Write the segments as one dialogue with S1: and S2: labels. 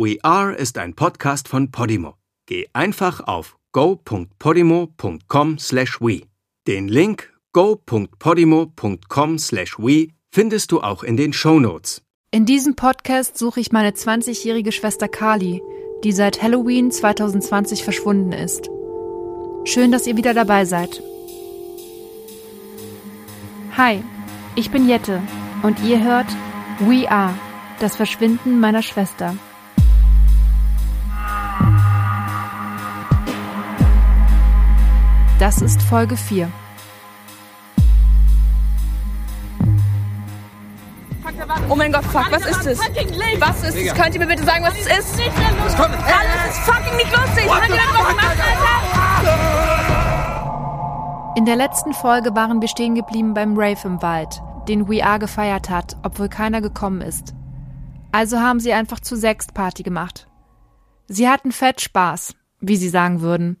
S1: We Are ist ein Podcast von Podimo. Geh einfach auf go.podimo.com/we. Den Link go.podimo.com/we findest du auch in den Show Notes.
S2: In diesem Podcast suche ich meine 20-jährige Schwester Kali, die seit Halloween 2020 verschwunden ist. Schön, dass ihr wieder dabei seid. Hi, ich bin Jette und ihr hört We Are, das Verschwinden meiner Schwester. Das ist Folge 4.
S3: Oh mein Gott, fuck, was ist das? Was ist das? Könnt ihr mir bitte sagen, was es ist?
S4: Was kommt?
S3: Alles ist fucking nicht lustig! Könnt ihr was machen, Alter?
S2: In der letzten Folge waren wir stehen geblieben beim Rave im Wald, den We Are gefeiert hat, obwohl keiner gekommen ist. Also haben sie einfach zu sechst Party gemacht. Sie hatten fett Spaß, wie sie sagen würden,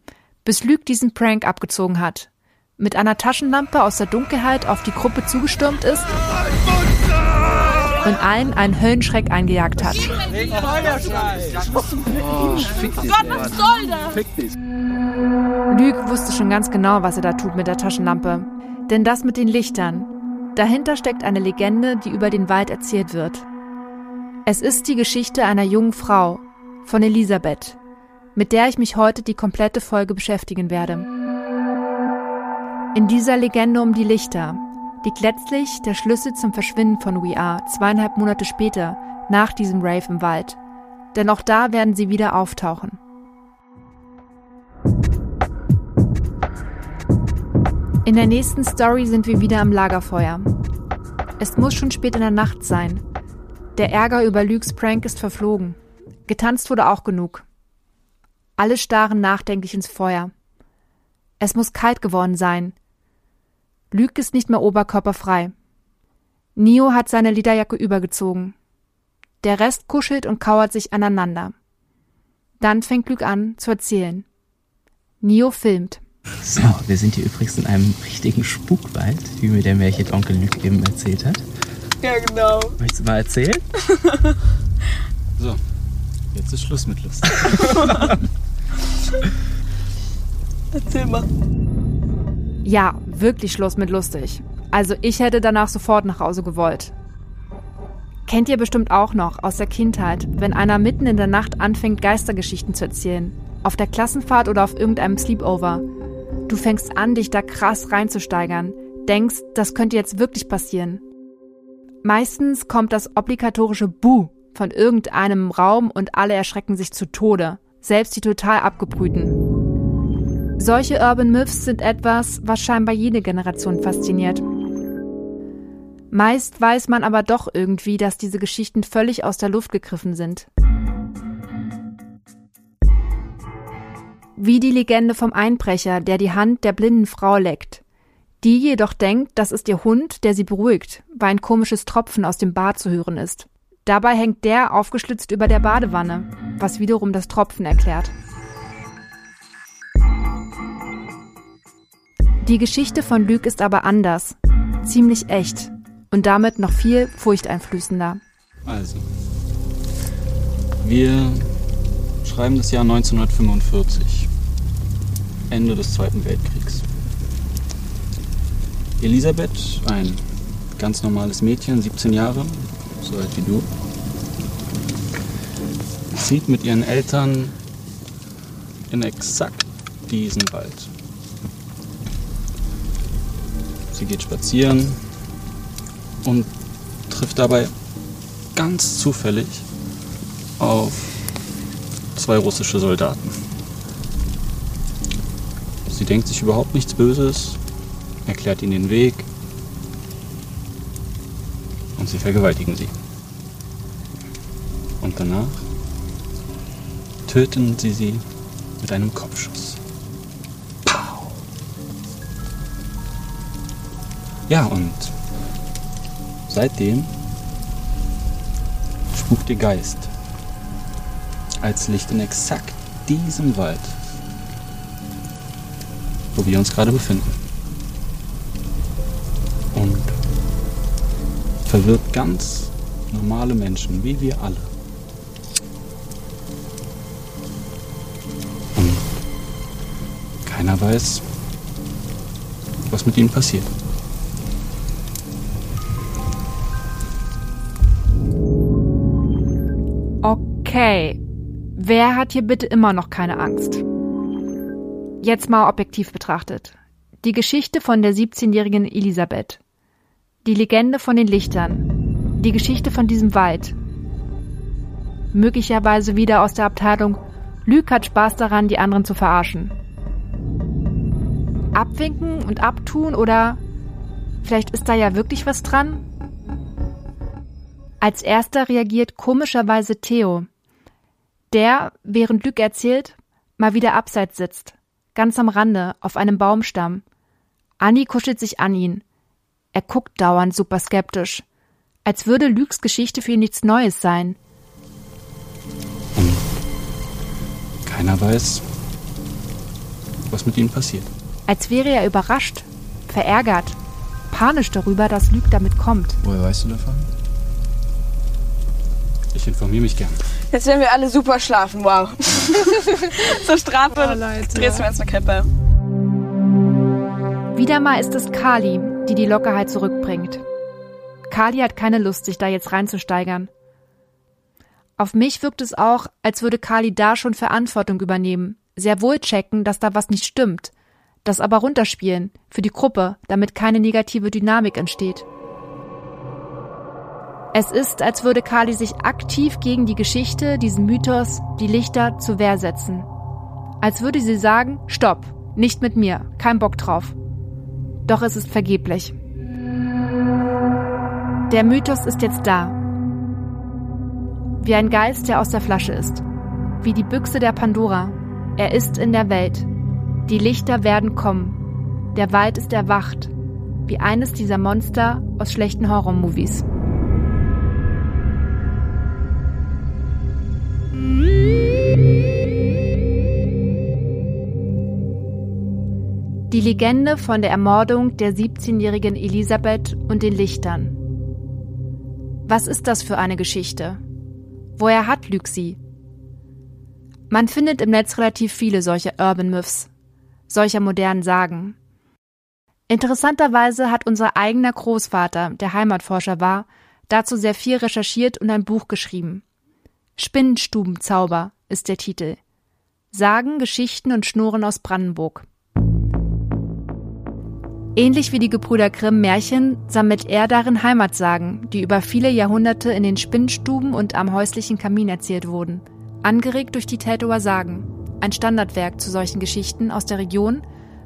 S2: bis Luke diesen Prank abgezogen hat. Mit einer Taschenlampe aus der Dunkelheit auf die Gruppe zugestürmt ist und allen einen Höllenschreck eingejagt hat. Luke wusste schon ganz genau, was er da tut mit der Taschenlampe. Denn das mit den Lichtern, dahinter steckt eine Legende, die über den Wald erzählt wird. Es ist die Geschichte einer jungen Frau, von Elisabeth, mit der ich mich heute die komplette Folge beschäftigen werde. In dieser Legende um die Lichter liegt letztlich der Schlüssel zum Verschwinden von We Are zweieinhalb Monate später, nach diesem Rave im Wald. Denn auch da werden sie wieder auftauchen. In der nächsten Story sind wir wieder am Lagerfeuer. Es muss schon spät in der Nacht sein. Der Ärger über Lukes Prank ist verflogen. Getanzt wurde auch genug. Alle starren nachdenklich ins Feuer. Es muss kalt geworden sein. Luke ist nicht mehr oberkörperfrei. Nio hat seine Lederjacke übergezogen. Der Rest kuschelt und kauert sich aneinander. Dann fängt Luke an zu erzählen. Nio filmt.
S5: So, wir sind hier übrigens in einem richtigen Spukwald, wie mir der Märchenonkel Luke eben erzählt hat.
S3: Ja, genau.
S5: Möchtest du mal erzählen?
S4: So, jetzt ist Schluss mit Lust.
S3: Erzähl mal.
S2: Ja, wirklich Schluss mit lustig. Also ich hätte danach sofort nach Hause gewollt. Kennt ihr bestimmt auch noch aus der Kindheit, wenn einer mitten in der Nacht anfängt, Geistergeschichten zu erzählen. Auf der Klassenfahrt oder auf irgendeinem Sleepover. Du fängst an, dich da krass reinzusteigern. Denkst, das könnte jetzt wirklich passieren. Meistens kommt das obligatorische Buh von irgendeinem Raum und alle erschrecken sich zu Tode. Selbst die total abgebrühten. Solche Urban Myths sind etwas, was scheinbar jede Generation fasziniert. Meist weiß man aber doch irgendwie, dass diese Geschichten völlig aus der Luft gegriffen sind. Wie die Legende vom Einbrecher, der die Hand der blinden Frau leckt. Die jedoch denkt, das ist ihr Hund, der sie beruhigt, weil ein komisches Tropfen aus dem Bad zu hören ist. Dabei hängt der aufgeschlitzt über der Badewanne, was wiederum das Tropfen erklärt. Die Geschichte von Luke ist aber anders, ziemlich echt und damit noch viel furchteinflößender.
S4: Also, wir schreiben das Jahr 1945, Ende des Zweiten Weltkriegs. Elisabeth, ein ganz normales Mädchen, 17 Jahre, so alt wie du, zieht mit ihren Eltern in exakt diesen Wald. Sie geht spazieren und trifft dabei ganz zufällig auf zwei russische Soldaten. Sie denkt sich überhaupt nichts Böses, erklärt ihnen den Weg und sie vergewaltigen sie. Und danach töten sie sie mit einem Kopfschuss. Pow. Ja, und seitdem spukt ihr Geist als Licht in exakt diesem Wald, wo wir uns gerade befinden. verwirrt ganz normale Menschen, wie wir alle. Und keiner weiß, was mit ihnen passiert.
S2: Okay, wer hat hier bitte immer noch keine Angst? Jetzt mal objektiv betrachtet. Die Geschichte von der 17-jährigen Elisabeth. Die Legende von den Lichtern. Die Geschichte von diesem Wald. Möglicherweise wieder aus der Abteilung Lüg hat Spaß daran, die anderen zu verarschen. Abwinken und abtun oder vielleicht ist da ja wirklich was dran? Als erster reagiert komischerweise Theo, der, während Lüg erzählt, mal wieder abseits sitzt, ganz am Rande, auf einem Baumstamm. Anni kuschelt sich an ihn. Er guckt dauernd super skeptisch, als würde Lügs Geschichte für ihn nichts Neues sein.
S4: Und keiner weiß, was mit ihnen passiert.
S2: Als wäre er überrascht, verärgert, panisch darüber, dass Lüg damit kommt.
S6: Woher weißt du davon?
S4: Ich informiere mich gern.
S3: Jetzt werden wir alle super schlafen, wow. Zur Strafe drehst du mir jetzt eine Kippe.
S2: Wieder mal ist es Kali, die die Lockerheit zurückbringt. Kali hat keine Lust, sich da jetzt reinzusteigern. Auf mich wirkt es auch, als würde Kali da schon Verantwortung übernehmen, sehr wohl checken, dass da was nicht stimmt, das aber runterspielen, für die Gruppe, damit keine negative Dynamik entsteht. Es ist, als würde Kali sich aktiv gegen die Geschichte, diesen Mythos, die Lichter zur Wehr setzen. Als würde sie sagen, stopp, nicht mit mir, kein Bock drauf. Doch es ist vergeblich. Der Mythos ist jetzt da. Wie ein Geist, der aus der Flasche ist. Wie die Büchse der Pandora. Er ist in der Welt. Die Lichter werden kommen. Der Wald ist erwacht. Wie eines dieser Monster aus schlechten Horrormovies. Die Legende von der Ermordung der 17-jährigen Elisabeth und den Lichtern. Was ist das für eine Geschichte? Woher hat Lüg sie? Man findet im Netz relativ viele solcher Urban Myths, solcher modernen Sagen. Interessanterweise hat unser eigener Großvater, der Heimatforscher war, dazu sehr viel recherchiert und ein Buch geschrieben. Spinnenstubenzauber ist der Titel. Sagen, Geschichten und Schnurren aus Brandenburg. Ähnlich wie die Gebrüder Grimm Märchen sammelt er darin Heimatsagen, die über viele Jahrhunderte in den Spinnstuben und am häuslichen Kamin erzählt wurden. Angeregt durch die Tätower Sagen, ein Standardwerk zu solchen Geschichten aus der Region,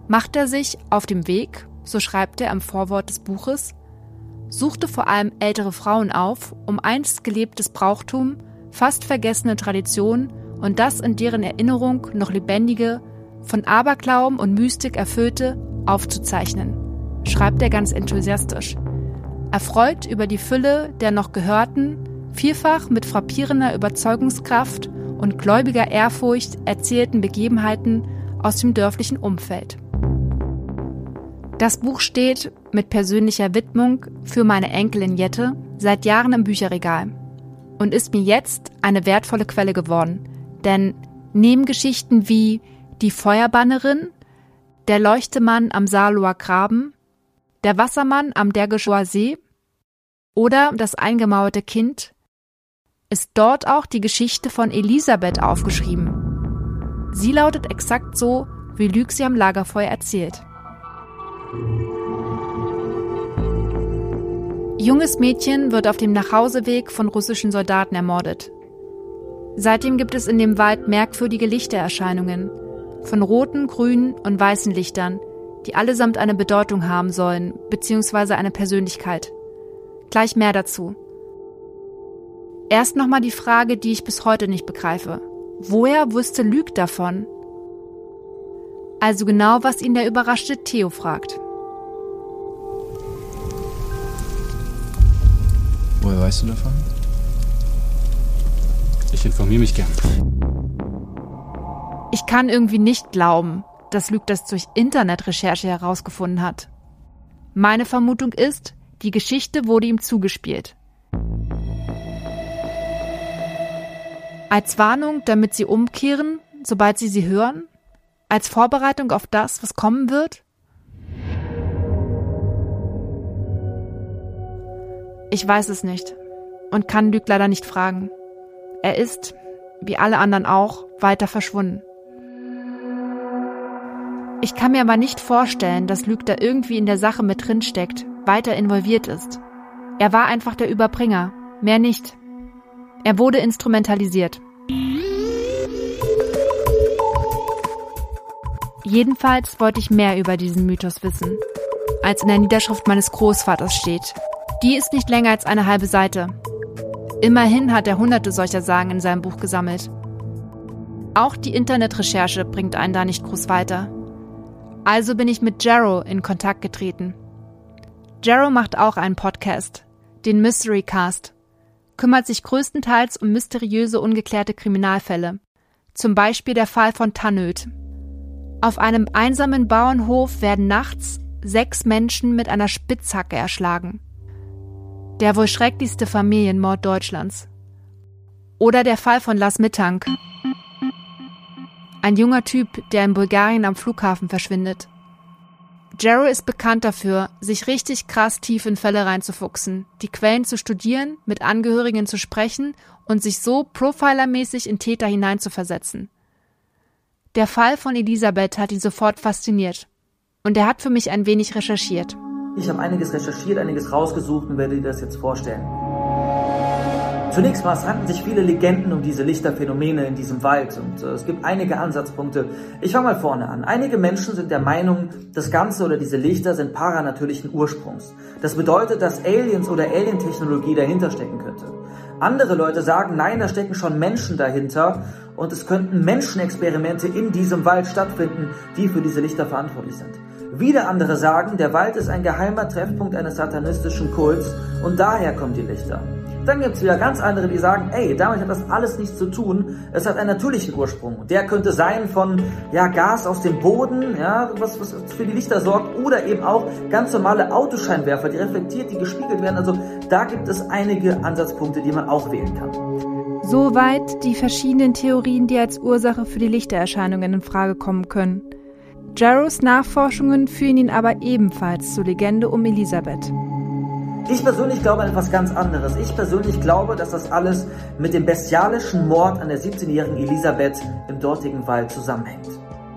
S2: macht er sich auf dem Weg, so schreibt er im Vorwort des Buches, suchte vor allem ältere Frauen auf, um einst gelebtes Brauchtum, fast vergessene Traditionen und das in deren Erinnerung noch lebendige, von Aberglauben und Mystik erfüllte, aufzuzeichnen schreibt er ganz enthusiastisch. Erfreut über die Fülle der noch gehörten, vielfach mit frappierender Überzeugungskraft und gläubiger Ehrfurcht erzählten Begebenheiten aus dem dörflichen Umfeld. Das Buch steht mit persönlicher Widmung für meine Enkelin Jette seit Jahren im Bücherregal und ist mir jetzt eine wertvolle Quelle geworden, denn neben Geschichten wie Die Feuerbannerin, Der Leuchtemann am Saarloher Graben der Wassermann am Dergeschower See oder Das eingemauerte Kind ist dort auch die Geschichte von Elisabeth aufgeschrieben. Sie lautet exakt so, wie Lüg am Lagerfeuer erzählt. Junges Mädchen wird auf dem Nachhauseweg von russischen Soldaten ermordet. Seitdem gibt es in dem Wald merkwürdige Lichtererscheinungen, von roten, grünen und weißen Lichtern, die allesamt eine Bedeutung haben sollen, beziehungsweise eine Persönlichkeit. Gleich mehr dazu. Erst nochmal die Frage, die ich bis heute nicht begreife. Woher wusste Lüg davon? Also genau, was ihn der überraschte Theo fragt.
S6: Woher weißt du davon?
S4: Ich informiere mich gern.
S2: Ich kann irgendwie nicht glauben, dass Luke das durch Internetrecherche herausgefunden hat. Meine Vermutung ist, die Geschichte wurde ihm zugespielt. Als Warnung, damit sie umkehren, sobald sie sie hören? Als Vorbereitung auf das, was kommen wird? Ich weiß es nicht und kann Luke leider nicht fragen. Er ist, wie alle anderen auch, weiter verschwunden. Ich kann mir aber nicht vorstellen, dass Luke da irgendwie in der Sache mit drin steckt, weiter involviert ist. Er war einfach der Überbringer, mehr nicht. Er wurde instrumentalisiert. Jedenfalls wollte ich mehr über diesen Mythos wissen, als in der Niederschrift meines Großvaters steht. Die ist nicht länger als eine halbe Seite. Immerhin hat er hunderte solcher Sagen in seinem Buch gesammelt. Auch die Internetrecherche bringt einen da nicht groß weiter. Also bin ich mit Jarrow in Kontakt getreten. Jarrow macht auch einen Podcast, den Mystery Cast, kümmert sich größtenteils um mysteriöse, ungeklärte Kriminalfälle. Zum Beispiel der Fall von Tannöd. Auf einem einsamen Bauernhof werden nachts sechs Menschen mit einer Spitzhacke erschlagen. Der wohl schrecklichste Familienmord Deutschlands. Oder der Fall von Las Mittank. Ein junger Typ, der in Bulgarien am Flughafen verschwindet. Jarrow ist bekannt dafür, sich richtig krass tief in Fälle reinzufuchsen, die Quellen zu studieren, mit Angehörigen zu sprechen und sich so profilermäßig in Täter hineinzuversetzen. Der Fall von Elisabeth hat ihn sofort fasziniert. Und er hat für mich ein wenig recherchiert.
S7: Ich habe einiges recherchiert, einiges rausgesucht und werde dir das jetzt vorstellen. Zunächst mal, es ranken sich viele Legenden um diese Lichterphänomene in diesem Wald und äh, es gibt einige Ansatzpunkte. Ich fange mal vorne an. Einige Menschen sind der Meinung, das Ganze oder diese Lichter sind paranatürlichen Ursprungs. Das bedeutet, dass Aliens oder Alientechnologie dahinter stecken könnte. Andere Leute sagen, nein, da stecken schon Menschen dahinter und es könnten Menschenexperimente in diesem Wald stattfinden, die für diese Lichter verantwortlich sind. Wieder andere sagen, der Wald ist ein geheimer Treffpunkt eines satanistischen Kults und daher kommen die Lichter. Dann gibt es wieder ganz andere, die sagen, ey, damit hat das alles nichts zu tun. Es hat einen natürlichen Ursprung. Der könnte sein von ja, Gas aus dem Boden, ja, was, was für die Lichter sorgt, oder eben auch ganz normale Autoscheinwerfer, die reflektiert, die gespiegelt werden. Also da gibt es einige Ansatzpunkte, die man auch wählen kann.
S2: Soweit die verschiedenen Theorien, die als Ursache für die Lichtererscheinungen in Frage kommen können. Jarrows Nachforschungen führen ihn aber ebenfalls zur Legende um Elisabeth.
S7: Ich persönlich glaube an etwas ganz anderes. Ich persönlich glaube, dass das alles mit dem bestialischen Mord an der 17-jährigen Elisabeth im dortigen Wald zusammenhängt.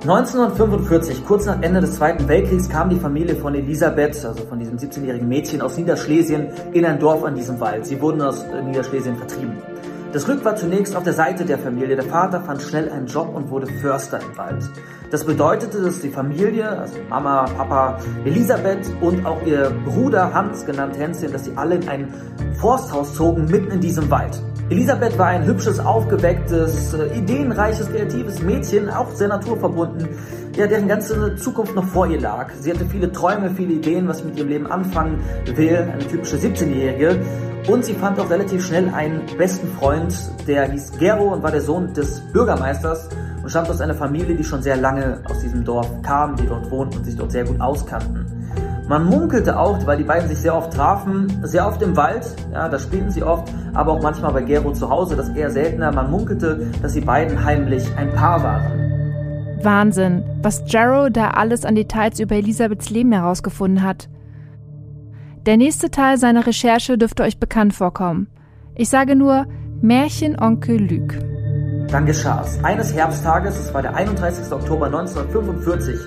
S7: 1945, kurz nach Ende des Zweiten Weltkriegs, kam die Familie von Elisabeth, also von diesem 17-jährigen Mädchen aus Niederschlesien, in ein Dorf an diesem Wald. Sie wurden aus Niederschlesien vertrieben. Das Glück war zunächst auf der Seite der Familie. Der Vater fand schnell einen Job und wurde Förster im Wald. Das bedeutete, dass die Familie, also Mama, Papa, Elisabeth und auch ihr Bruder Hans, genannt Hänschen, dass sie alle in ein Forsthaus zogen, mitten in diesem Wald. Elisabeth war ein hübsches, aufgewecktes, äh, ideenreiches, kreatives Mädchen, auch sehr naturverbunden, ja, deren ganze Zukunft noch vor ihr lag. Sie hatte viele Träume, viele Ideen, was sie mit ihrem Leben anfangen will, eine typische 17-Jährige. Und sie fand auch relativ schnell einen besten Freund, der hieß Gero und war der Sohn des Bürgermeisters und stammt aus einer Familie, die schon sehr lange aus diesem Dorf kam, die dort wohnten und sich dort sehr gut auskannten. Man munkelte auch, weil die beiden sich sehr oft trafen, sehr oft im Wald, ja, da spielten sie oft, aber auch manchmal bei Gero zu Hause, das eher seltener. Man munkelte, dass die beiden heimlich ein Paar waren.
S2: Wahnsinn, was Jarrow da alles an Details über Elisabeths Leben herausgefunden hat. Der nächste Teil seiner Recherche dürfte euch bekannt vorkommen. Ich sage nur Märchenonkel Lüg.
S7: Dann geschah es. Eines Herbsttages, es war der 31. Oktober 1945,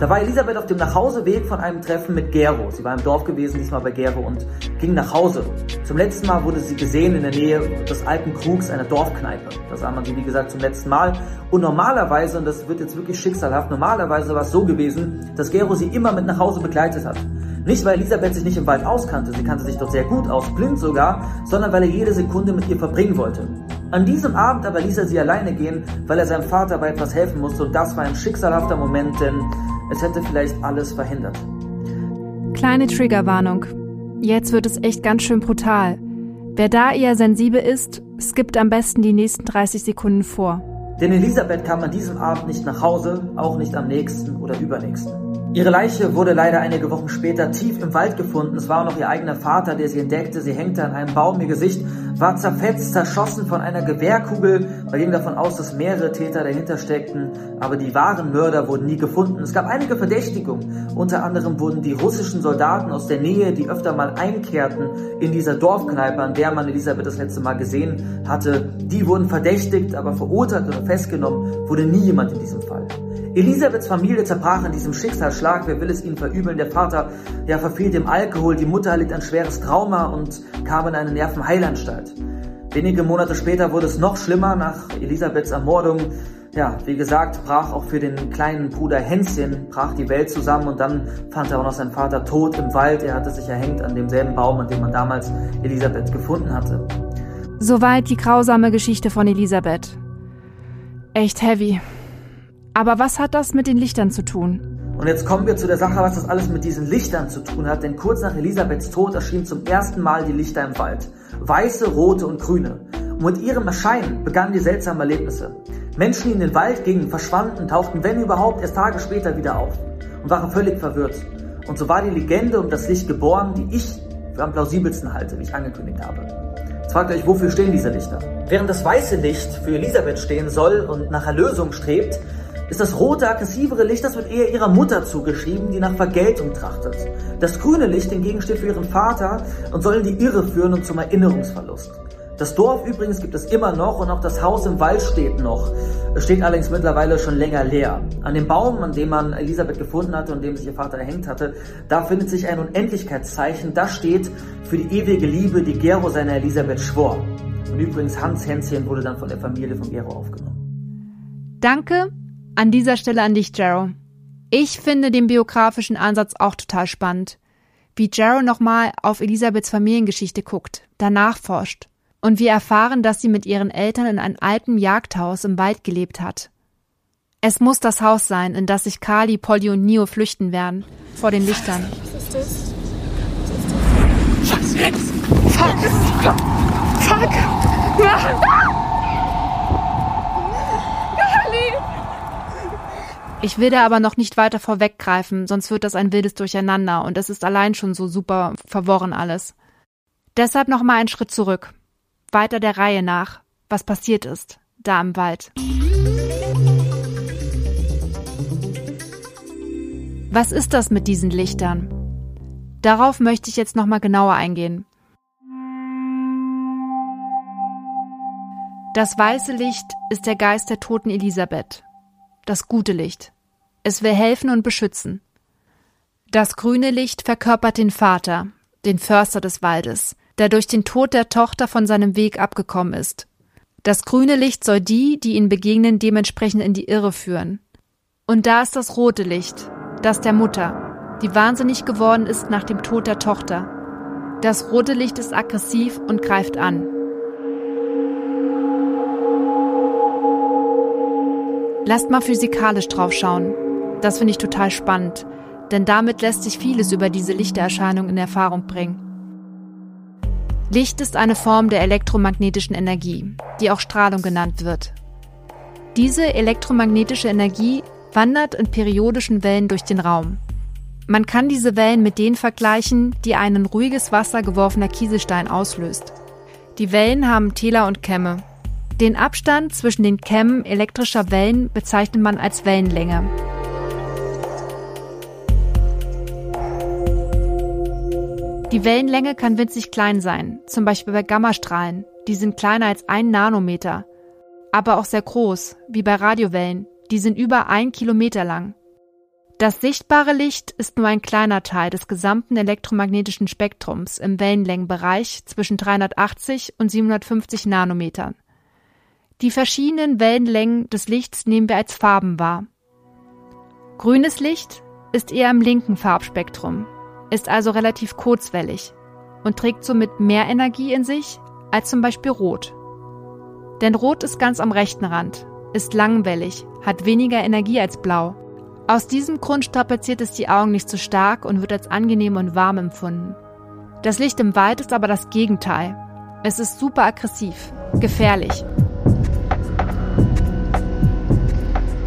S7: da war Elisabeth auf dem Nachhauseweg von einem Treffen mit Gero. Sie war im Dorf gewesen, diesmal bei Gero und ging nach Hause. Zum letzten Mal wurde sie gesehen in der Nähe des alten Krugs einer Dorfkneipe. Da sah man sie, wie gesagt, zum letzten Mal. Und normalerweise, und das wird jetzt wirklich schicksalhaft, normalerweise war es so gewesen, dass Gero sie immer mit nach Hause begleitet hat. Nicht, weil Elisabeth sich nicht im Wald auskannte, sie kannte sich dort sehr gut aus, blind sogar, sondern weil er jede Sekunde mit ihr verbringen wollte. An diesem Abend aber ließ er sie alleine gehen, weil er seinem Vater bei etwas helfen musste und das war ein schicksalhafter Moment, denn es hätte vielleicht alles verhindert.
S2: Kleine Triggerwarnung. Jetzt wird es echt ganz schön brutal. Wer da eher sensibel ist, skippt am besten die nächsten 30 Sekunden vor.
S7: Denn Elisabeth kam an diesem Abend nicht nach Hause, auch nicht am nächsten oder übernächsten. Ihre Leiche wurde leider einige Wochen später tief im Wald gefunden. Es war noch ihr eigener Vater, der sie entdeckte. Sie hängte an einem Baum. Ihr Gesicht war zerfetzt, zerschossen von einer Gewehrkugel Man ging davon aus, dass mehrere Täter dahinter steckten, aber die wahren Mörder wurden nie gefunden. Es gab einige Verdächtigungen. Unter anderem wurden die russischen Soldaten aus der Nähe, die öfter mal einkehrten in dieser Dorfkneipe, an der man Elisabeth das letzte Mal gesehen hatte, die wurden verdächtigt, aber verurteilt oder festgenommen wurde nie jemand in diesem Fall. Elisabeths Familie zerbrach an diesem Schicksalsschlag. Wer will es ihnen verübeln? Der Vater ja, verfiel dem Alkohol, die Mutter litt ein schweres Trauma und kam in eine Nervenheilanstalt. Wenige Monate später wurde es noch schlimmer nach Elisabeths Ermordung. Ja, wie gesagt, brach auch für den kleinen Bruder Hänschen, brach die Welt zusammen und dann fand er auch noch seinen Vater tot im Wald. Er hatte sich erhängt an demselben Baum, an dem man damals Elisabeth gefunden hatte.
S2: Soweit die grausame Geschichte von Elisabeth. Echt heavy. Aber was hat das mit den Lichtern zu tun?
S7: Und jetzt kommen wir zu der Sache, was das alles mit diesen Lichtern zu tun hat, denn kurz nach Elisabeths Tod erschienen zum ersten Mal die Lichter im Wald weiße, rote und grüne. Und mit ihrem Erscheinen begannen die seltsamen Erlebnisse. Menschen, die in den Wald gingen, verschwanden, tauchten, wenn überhaupt, erst Tage später wieder auf und waren völlig verwirrt. Und so war die Legende um das Licht geboren, die ich für am plausibelsten halte, wie ich angekündigt habe. Jetzt fragt euch, wofür stehen diese Lichter? Während das weiße Licht für Elisabeth stehen soll und nach Erlösung strebt, ist das rote, aggressivere Licht, das wird eher ihrer Mutter zugeschrieben, die nach Vergeltung trachtet. Das grüne Licht hingegen steht für ihren Vater und soll in die Irre führen und zum Erinnerungsverlust. Das Dorf übrigens gibt es immer noch und auch das Haus im Wald steht noch. Es steht allerdings mittlerweile schon länger leer. An dem Baum, an dem man Elisabeth gefunden hatte und dem sich ihr Vater erhängt hatte, da findet sich ein Unendlichkeitszeichen. Das steht für die ewige Liebe, die Gero seiner Elisabeth schwor. Und übrigens Hans Hänschen wurde dann von der Familie von Gero aufgenommen.
S2: Danke an dieser Stelle an dich, Jarrow. Ich finde den biografischen Ansatz auch total spannend. Wie Jarrow nochmal auf Elisabeths Familiengeschichte guckt, danach forscht. Und wir erfahren, dass sie mit ihren Eltern in einem alten Jagdhaus im Wald gelebt hat. Es muss das Haus sein, in das sich Kali, Polly und Nio flüchten werden. Vor den Lichtern.
S3: Was ist das? Was ist das? Fuck! Fuck! Fuck!
S2: Ich will da aber noch nicht weiter vorweggreifen, sonst wird das ein wildes Durcheinander und es ist allein schon so super verworren alles. Deshalb noch mal einen Schritt zurück. Weiter der Reihe nach, was passiert ist, da im Wald. Was ist das mit diesen Lichtern? Darauf möchte ich jetzt noch mal genauer eingehen. Das weiße Licht ist der Geist der toten Elisabeth, das gute Licht. Es will helfen und beschützen. Das grüne Licht verkörpert den Vater, den Förster des Waldes, der durch den Tod der Tochter von seinem Weg abgekommen ist. Das grüne Licht soll die, die ihn begegnen, dementsprechend in die Irre führen. Und da ist das rote Licht, das der Mutter, die wahnsinnig geworden ist nach dem Tod der Tochter. Das rote Licht ist aggressiv und greift an. Lasst mal physikalisch drauf schauen. Das finde ich total spannend, denn damit lässt sich vieles über diese Lichtererscheinung in Erfahrung bringen. Licht ist eine Form der elektromagnetischen Energie, die auch Strahlung genannt wird. Diese elektromagnetische Energie wandert in periodischen Wellen durch den Raum. Man kann diese Wellen mit denen vergleichen, die ein in ruhiges Wasser geworfener Kieselstein auslöst. Die Wellen haben Täler und Kämme den Abstand zwischen den Kämmen elektrischer Wellen bezeichnet man als Wellenlänge. Die Wellenlänge kann winzig klein sein, zum Beispiel bei Gammastrahlen, die sind kleiner als ein Nanometer, aber auch sehr groß, wie bei Radiowellen, die sind über ein Kilometer lang. Das sichtbare Licht ist nur ein kleiner Teil des gesamten elektromagnetischen Spektrums im Wellenlängenbereich zwischen 380 und 750 Nanometern. Die verschiedenen Wellenlängen des Lichts nehmen wir als Farben wahr. Grünes Licht ist eher im linken Farbspektrum, ist also relativ kurzwellig und trägt somit mehr Energie in sich als zum Beispiel Rot. Denn Rot ist ganz am rechten Rand, ist langwellig, hat weniger Energie als Blau. Aus diesem Grund strapaziert es die Augen nicht so stark und wird als angenehm und warm empfunden. Das Licht im Wald ist aber das Gegenteil. Es ist super aggressiv, gefährlich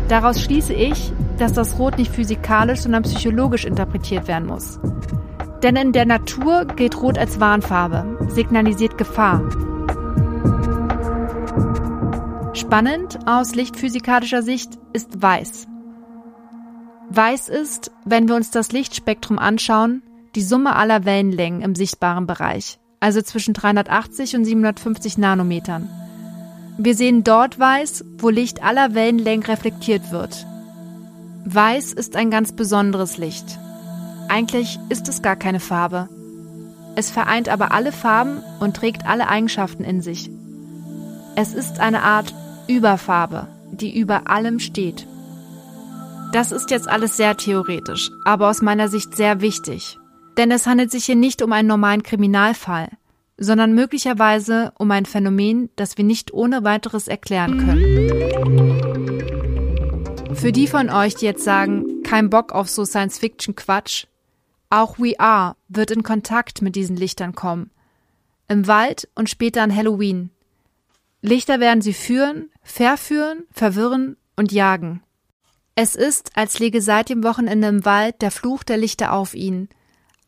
S2: Daraus schließe ich, dass das Rot nicht physikalisch, sondern psychologisch interpretiert werden muss. Denn in der Natur gilt Rot als Warnfarbe, signalisiert Gefahr. Spannend aus lichtphysikalischer Sicht ist weiß. Weiß ist, wenn wir uns das Lichtspektrum anschauen, die Summe aller Wellenlängen im sichtbaren Bereich, also zwischen 380 und 750 Nanometern. Wir sehen dort weiß, wo Licht aller Wellenlängen reflektiert wird. Weiß ist ein ganz besonderes Licht. Eigentlich ist es gar keine Farbe. Es vereint aber alle Farben und trägt alle Eigenschaften in sich. Es ist eine Art Überfarbe, die über allem steht. Das ist jetzt alles sehr theoretisch, aber aus meiner Sicht sehr wichtig. Denn es handelt sich hier nicht um einen normalen Kriminalfall, sondern möglicherweise um ein Phänomen, das wir nicht ohne weiteres erklären können. Für die von euch, die jetzt sagen, kein Bock auf so Science-Fiction-Quatsch, auch We Are wird in Kontakt mit diesen Lichtern kommen. Im Wald und später an Halloween. Lichter werden sie führen, verführen, verwirren und jagen. Es ist, als läge seit dem Wochenende im Wald der Fluch der Lichter auf ihnen,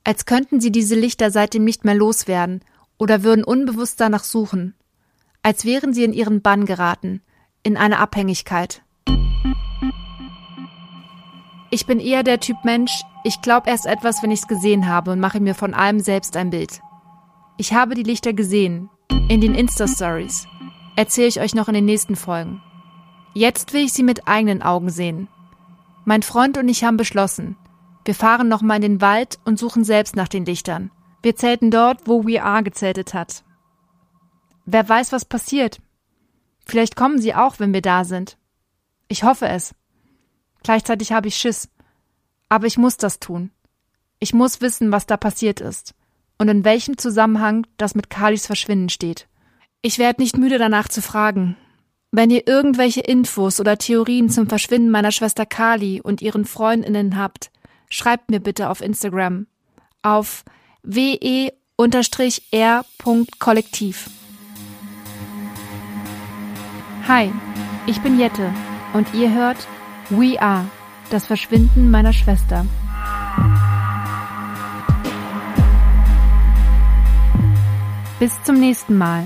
S2: als könnten sie diese Lichter seitdem nicht mehr loswerden oder würden unbewusst danach suchen, als wären sie in ihren Bann geraten, in eine Abhängigkeit. Ich bin eher der Typ Mensch, ich glaube erst etwas, wenn ich's gesehen habe und mache mir von allem selbst ein Bild. Ich habe die Lichter gesehen, in den Insta-Stories. Erzähle ich euch noch in den nächsten Folgen. Jetzt will ich sie mit eigenen Augen sehen. Mein Freund und ich haben beschlossen, wir fahren nochmal in den Wald und suchen selbst nach den Lichtern. Wir zelten dort, wo We Are gezeltet hat. Wer weiß, was passiert. Vielleicht kommen sie auch, wenn wir da sind. Ich hoffe es. Gleichzeitig habe ich Schiss. Aber ich muss das tun. Ich muss wissen, was da passiert ist und in welchem Zusammenhang das mit Kalis Verschwinden steht. Ich werde nicht müde danach zu fragen, wenn ihr irgendwelche Infos oder Theorien zum Verschwinden meiner Schwester Kali und ihren Freundinnen habt, schreibt mir bitte auf Instagram auf we-r.kollektiv. Hi, ich bin Jette und ihr hört We Are, das Verschwinden meiner Schwester. Bis zum nächsten Mal.